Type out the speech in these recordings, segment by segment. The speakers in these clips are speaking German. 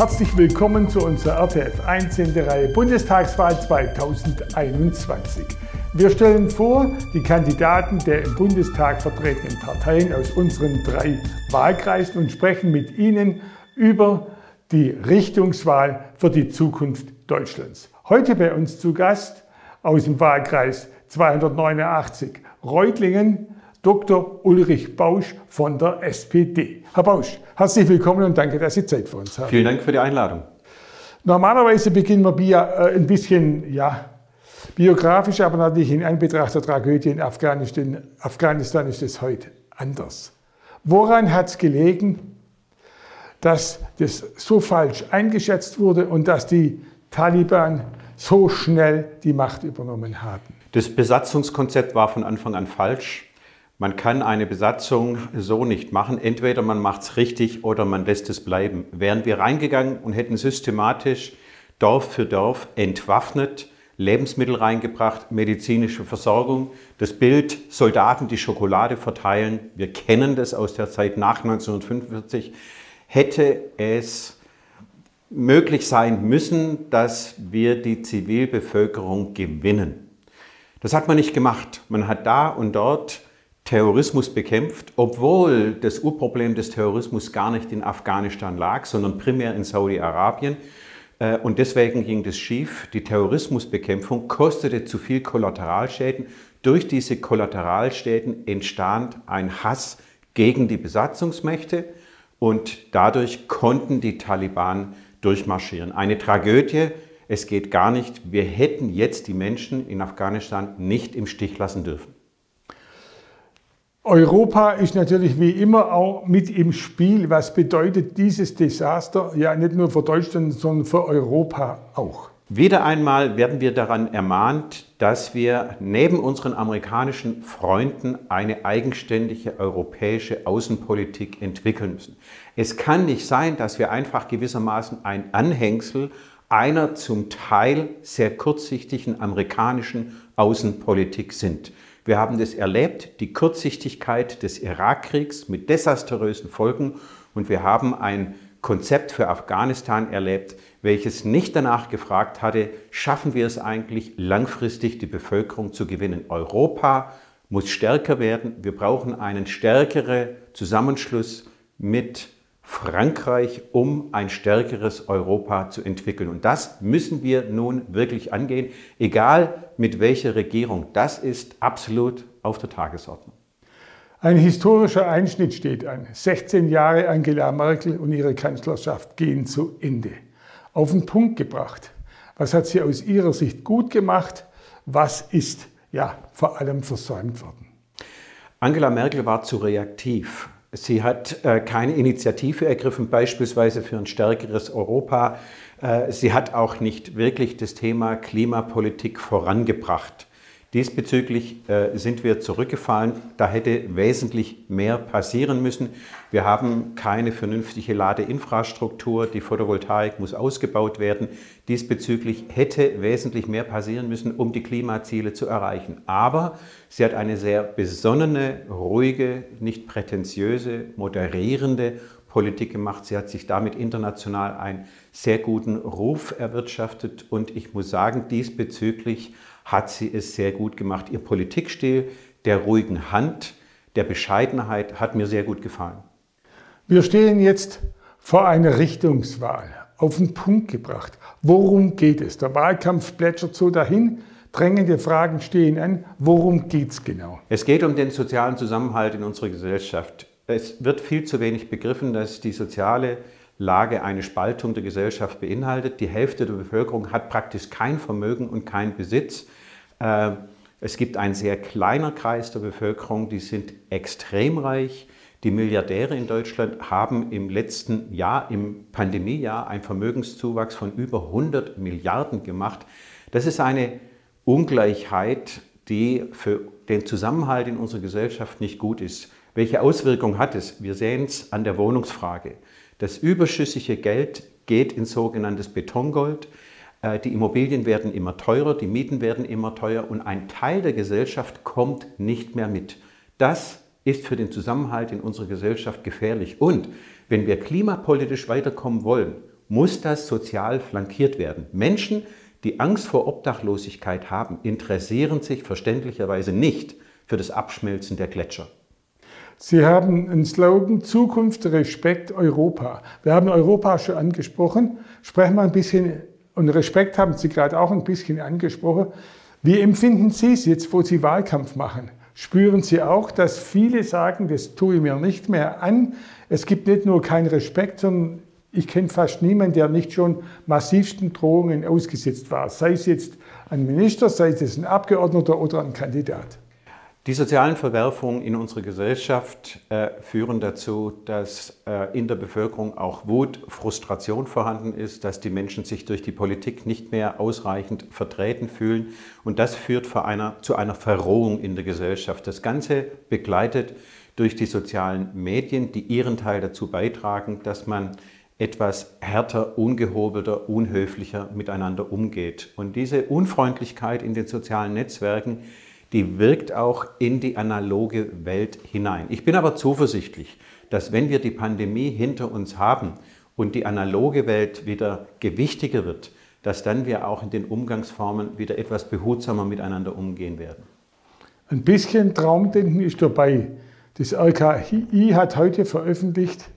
Herzlich willkommen zu unserer RTF 1. Reihe Bundestagswahl 2021. Wir stellen vor die Kandidaten der im Bundestag vertretenen Parteien aus unseren drei Wahlkreisen und sprechen mit ihnen über die Richtungswahl für die Zukunft Deutschlands. Heute bei uns zu Gast aus dem Wahlkreis 289 Reutlingen Dr. Ulrich Bausch von der SPD. Herr Bausch, herzlich willkommen und danke, dass Sie Zeit für uns haben. Vielen Dank für die Einladung. Normalerweise beginnen wir äh, ein bisschen ja, biografisch, aber natürlich in Anbetracht der Tragödie in Afghanistan, Afghanistan ist es heute anders. Woran hat es gelegen, dass das so falsch eingeschätzt wurde und dass die Taliban so schnell die Macht übernommen haben? Das Besatzungskonzept war von Anfang an falsch. Man kann eine Besatzung so nicht machen. Entweder man macht es richtig oder man lässt es bleiben. Wären wir reingegangen und hätten systematisch Dorf für Dorf entwaffnet, Lebensmittel reingebracht, medizinische Versorgung, das Bild Soldaten, die Schokolade verteilen, wir kennen das aus der Zeit nach 1945, hätte es möglich sein müssen, dass wir die Zivilbevölkerung gewinnen. Das hat man nicht gemacht. Man hat da und dort Terrorismus bekämpft, obwohl das Urproblem des Terrorismus gar nicht in Afghanistan lag, sondern primär in Saudi-Arabien. Äh, und deswegen ging das schief. Die Terrorismusbekämpfung kostete zu viel Kollateralschäden. Durch diese Kollateralschäden entstand ein Hass gegen die Besatzungsmächte und dadurch konnten die Taliban durchmarschieren. Eine Tragödie. Es geht gar nicht. Wir hätten jetzt die Menschen in Afghanistan nicht im Stich lassen dürfen. Europa ist natürlich wie immer auch mit im Spiel. Was bedeutet dieses Desaster ja nicht nur für Deutschland, sondern für Europa auch? Wieder einmal werden wir daran ermahnt, dass wir neben unseren amerikanischen Freunden eine eigenständige europäische Außenpolitik entwickeln müssen. Es kann nicht sein, dass wir einfach gewissermaßen ein Anhängsel einer zum Teil sehr kurzsichtigen amerikanischen Außenpolitik sind. Wir haben das erlebt, die Kurzsichtigkeit des Irakkriegs mit desaströsen Folgen und wir haben ein Konzept für Afghanistan erlebt, welches nicht danach gefragt hatte, schaffen wir es eigentlich langfristig, die Bevölkerung zu gewinnen. Europa muss stärker werden. Wir brauchen einen stärkeren Zusammenschluss mit Frankreich, um ein stärkeres Europa zu entwickeln. Und das müssen wir nun wirklich angehen, egal mit welcher Regierung. Das ist absolut auf der Tagesordnung. Ein historischer Einschnitt steht an. 16 Jahre Angela Merkel und ihre Kanzlerschaft gehen zu Ende. Auf den Punkt gebracht. Was hat sie aus ihrer Sicht gut gemacht? Was ist ja vor allem versäumt worden? Angela Merkel war zu reaktiv. Sie hat äh, keine Initiative ergriffen, beispielsweise für ein stärkeres Europa. Äh, sie hat auch nicht wirklich das Thema Klimapolitik vorangebracht. Diesbezüglich äh, sind wir zurückgefallen. Da hätte wesentlich mehr passieren müssen. Wir haben keine vernünftige Ladeinfrastruktur. Die Photovoltaik muss ausgebaut werden. Diesbezüglich hätte wesentlich mehr passieren müssen, um die Klimaziele zu erreichen. Aber sie hat eine sehr besonnene, ruhige, nicht prätentiöse, moderierende Politik gemacht. Sie hat sich damit international einen sehr guten Ruf erwirtschaftet. Und ich muss sagen, diesbezüglich hat sie es sehr gut gemacht. Ihr Politikstil der ruhigen Hand, der Bescheidenheit hat mir sehr gut gefallen. Wir stehen jetzt vor einer Richtungswahl, auf den Punkt gebracht. Worum geht es? Der Wahlkampf plätschert so dahin, drängende Fragen stehen an. Worum geht es genau? Es geht um den sozialen Zusammenhalt in unserer Gesellschaft. Es wird viel zu wenig begriffen, dass die soziale Lage eine Spaltung der Gesellschaft beinhaltet. Die Hälfte der Bevölkerung hat praktisch kein Vermögen und keinen Besitz. Äh, es gibt einen sehr kleiner Kreis der Bevölkerung, die sind extrem reich. Die Milliardäre in Deutschland haben im letzten Jahr, im Pandemiejahr, einen Vermögenszuwachs von über 100 Milliarden gemacht. Das ist eine Ungleichheit, die für den Zusammenhalt in unserer Gesellschaft nicht gut ist. Welche Auswirkungen hat es? Wir sehen es an der Wohnungsfrage. Das überschüssige Geld geht in sogenanntes Betongold. Äh, die Immobilien werden immer teurer, die Mieten werden immer teurer und ein Teil der Gesellschaft kommt nicht mehr mit. Das ist für den Zusammenhalt in unserer Gesellschaft gefährlich. Und wenn wir klimapolitisch weiterkommen wollen muss das sozial flankiert werden. Menschen, die Angst vor Obdachlosigkeit haben, interessieren sich verständlicherweise nicht für das Abschmelzen der Gletscher. Sie haben einen Slogan Zukunft, Respekt, Europa. Wir haben Europa schon angesprochen. Sprechen wir ein bisschen, und Respekt haben Sie gerade auch ein bisschen angesprochen. Wie empfinden Sie es jetzt, wo Sie Wahlkampf machen? Spüren Sie auch, dass viele sagen, das tue ich mir nicht mehr an. Es gibt nicht nur keinen Respekt, sondern ich kenne fast niemanden, der nicht schon massivsten Drohungen ausgesetzt war. Sei es jetzt ein Minister, sei es ein Abgeordneter oder ein Kandidat. Die sozialen Verwerfungen in unserer Gesellschaft äh, führen dazu, dass äh, in der Bevölkerung auch Wut, Frustration vorhanden ist, dass die Menschen sich durch die Politik nicht mehr ausreichend vertreten fühlen. Und das führt einer, zu einer Verrohung in der Gesellschaft. Das Ganze begleitet durch die sozialen Medien, die ihren Teil dazu beitragen, dass man etwas härter, ungehobelter, unhöflicher miteinander umgeht. Und diese Unfreundlichkeit in den sozialen Netzwerken, die wirkt auch in die analoge Welt hinein. Ich bin aber zuversichtlich, dass wenn wir die Pandemie hinter uns haben und die analoge Welt wieder gewichtiger wird, dass dann wir auch in den Umgangsformen wieder etwas behutsamer miteinander umgehen werden. Ein bisschen Traumdenken ist dabei. Das RKI hat heute veröffentlicht,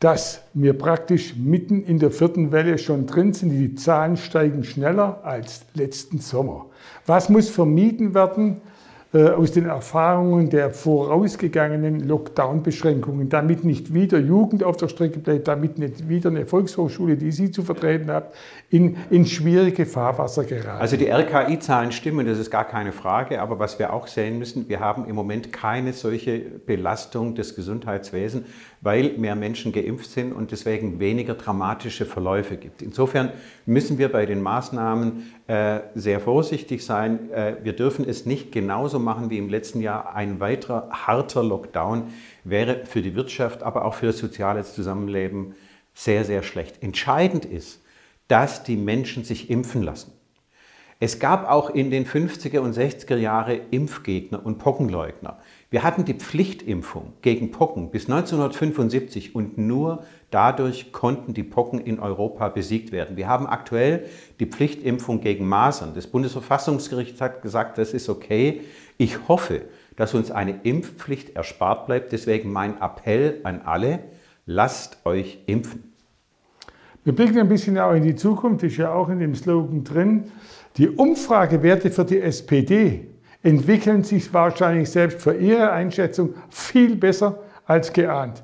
dass wir praktisch mitten in der vierten Welle schon drin sind. Die Zahlen steigen schneller als letzten Sommer. Was muss vermieden werden? Äh, aus den Erfahrungen der vorausgegangenen Lockdown-Beschränkungen, damit nicht wieder Jugend auf der Strecke bleibt, damit nicht wieder eine Volkshochschule, die Sie zu vertreten haben, in, in schwierige Fahrwasser geraten. Also die RKI-Zahlen stimmen, das ist gar keine Frage, aber was wir auch sehen müssen, wir haben im Moment keine solche Belastung des Gesundheitswesens, weil mehr Menschen geimpft sind und deswegen weniger dramatische Verläufe gibt. Insofern müssen wir bei den Maßnahmen äh, sehr vorsichtig sein. Äh, wir dürfen es nicht genauso machen wie im letzten Jahr. Ein weiterer harter Lockdown wäre für die Wirtschaft, aber auch für das soziale Zusammenleben sehr, sehr schlecht. Entscheidend ist, dass die Menschen sich impfen lassen. Es gab auch in den 50er und 60er Jahre Impfgegner und Pockenleugner. Wir hatten die Pflichtimpfung gegen Pocken bis 1975 und nur dadurch konnten die Pocken in Europa besiegt werden. Wir haben aktuell die Pflichtimpfung gegen Masern. Das Bundesverfassungsgericht hat gesagt, das ist okay. Ich hoffe, dass uns eine Impfpflicht erspart bleibt. Deswegen mein Appell an alle, lasst euch impfen. Wir blicken ein bisschen auch in die Zukunft, ist ja auch in dem Slogan drin. Die Umfragewerte für die SPD entwickeln sich wahrscheinlich selbst für Ihre Einschätzung viel besser als geahnt.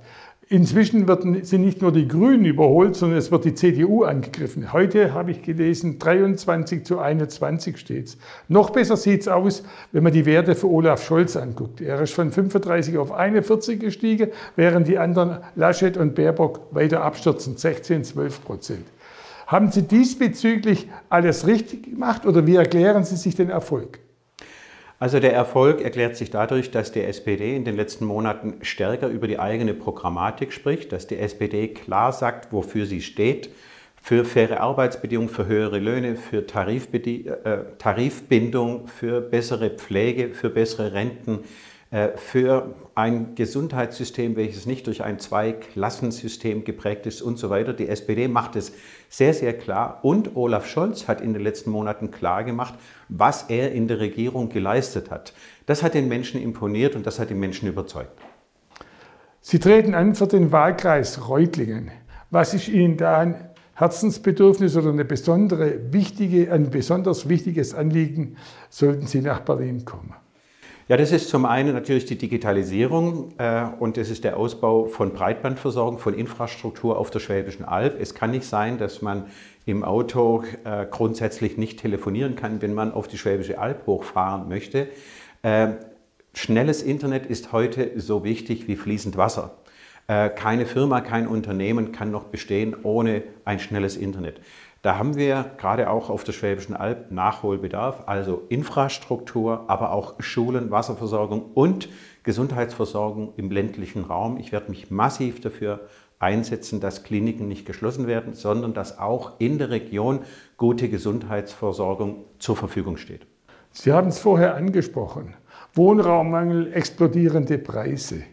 Inzwischen werden, sind nicht nur die Grünen überholt, sondern es wird die CDU angegriffen. Heute habe ich gelesen, 23 zu 21 steht es. Noch besser sieht es aus, wenn man die Werte für Olaf Scholz anguckt. Er ist von 35 auf 41 gestiegen, während die anderen Laschet und Baerbock weiter abstürzen, 16, 12 Prozent. Haben Sie diesbezüglich alles richtig gemacht oder wie erklären Sie sich den Erfolg? Also der Erfolg erklärt sich dadurch, dass die SPD in den letzten Monaten stärker über die eigene Programmatik spricht, dass die SPD klar sagt, wofür sie steht, für faire Arbeitsbedingungen, für höhere Löhne, für äh, Tarifbindung, für bessere Pflege, für bessere Renten, für ein Gesundheitssystem, welches nicht durch ein Zweiklassensystem geprägt ist und so weiter. Die SPD macht es sehr, sehr klar und Olaf Scholz hat in den letzten Monaten klar gemacht, was er in der Regierung geleistet hat. Das hat den Menschen imponiert und das hat die Menschen überzeugt. Sie treten an für den Wahlkreis Reutlingen. Was ist Ihnen da ein Herzensbedürfnis oder eine besondere wichtige, ein besonders wichtiges Anliegen, sollten Sie nach Berlin kommen? Ja, das ist zum einen natürlich die Digitalisierung äh, und das ist der Ausbau von Breitbandversorgung, von Infrastruktur auf der Schwäbischen Alb. Es kann nicht sein, dass man im Auto äh, grundsätzlich nicht telefonieren kann, wenn man auf die Schwäbische Alb hochfahren möchte. Äh, schnelles Internet ist heute so wichtig wie fließend Wasser. Äh, keine Firma, kein Unternehmen kann noch bestehen ohne ein schnelles Internet. Da haben wir gerade auch auf der Schwäbischen Alb Nachholbedarf, also Infrastruktur, aber auch Schulen, Wasserversorgung und Gesundheitsversorgung im ländlichen Raum. Ich werde mich massiv dafür einsetzen, dass Kliniken nicht geschlossen werden, sondern dass auch in der Region gute Gesundheitsversorgung zur Verfügung steht. Sie haben es vorher angesprochen. Wohnraummangel, explodierende Preise.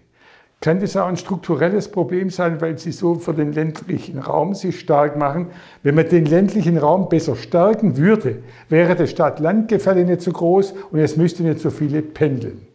Kann das auch ein strukturelles Problem sein, weil Sie so für den ländlichen Raum sich stark machen? Wenn man den ländlichen Raum besser stärken würde, wäre das Stadt-Land-Gefälle nicht so groß und es müsste nicht so viele pendeln.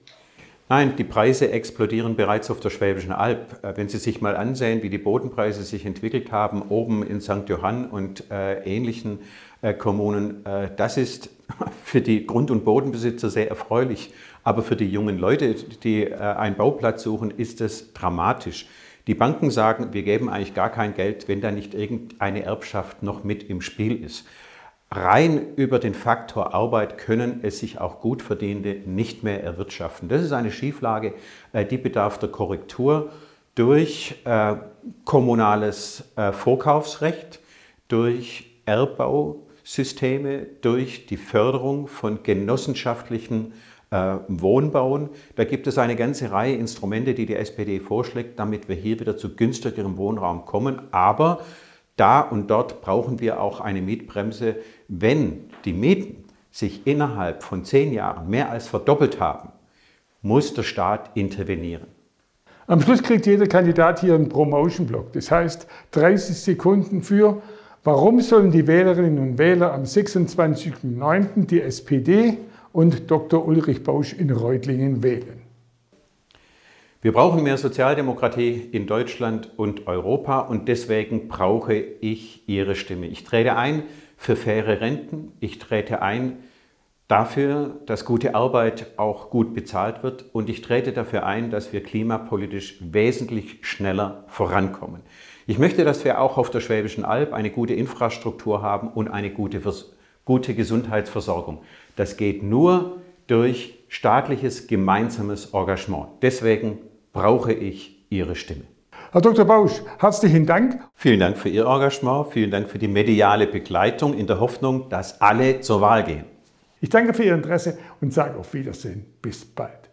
Nein, die Preise explodieren bereits auf der Schwäbischen Alb. Äh, wenn Sie sich mal ansehen, wie die Bodenpreise sich entwickelt haben, oben in St. Johann und äh, ähnlichen äh, Kommunen, äh, das ist für die Grund- und Bodenbesitzer sehr erfreulich. Aber für die jungen Leute, die äh, einen Bauplatz suchen, ist es dramatisch. Die Banken sagen, wir geben eigentlich gar kein Geld, wenn da nicht irgendeine Erbschaft noch mit im Spiel ist. Rein über den Faktor Arbeit können es sich auch gut nicht mehr erwirtschaften. Das ist eine Schieflage, äh, die bedarf der Korrektur durch äh, kommunales äh, Vorkaufsrecht, durch Erbbausysteme, durch die Förderung von genossenschaftlichen Wohnbauen. Da gibt es eine ganze Reihe Instrumente, die die SPD vorschlägt, damit wir hier wieder zu günstigerem Wohnraum kommen. Aber da und dort brauchen wir auch eine Mietbremse. Wenn die Mieten sich innerhalb von zehn Jahren mehr als verdoppelt haben, muss der Staat intervenieren. Am Schluss kriegt jeder Kandidat hier einen Promotion-Block. Das heißt 30 Sekunden für, warum sollen die Wählerinnen und Wähler am 26.09. die SPD und Dr. Ulrich Bausch in Reutlingen wählen. Wir brauchen mehr Sozialdemokratie in Deutschland und Europa und deswegen brauche ich Ihre Stimme. Ich trete ein für faire Renten, ich trete ein dafür, dass gute Arbeit auch gut bezahlt wird und ich trete dafür ein, dass wir klimapolitisch wesentlich schneller vorankommen. Ich möchte, dass wir auch auf der Schwäbischen Alb eine gute Infrastruktur haben und eine gute, gute Gesundheitsversorgung. Das geht nur durch staatliches gemeinsames Engagement. Deswegen brauche ich Ihre Stimme. Herr Dr. Bausch, herzlichen Dank. Vielen Dank für Ihr Engagement, vielen Dank für die mediale Begleitung in der Hoffnung, dass alle zur Wahl gehen. Ich danke für Ihr Interesse und sage auf Wiedersehen. Bis bald.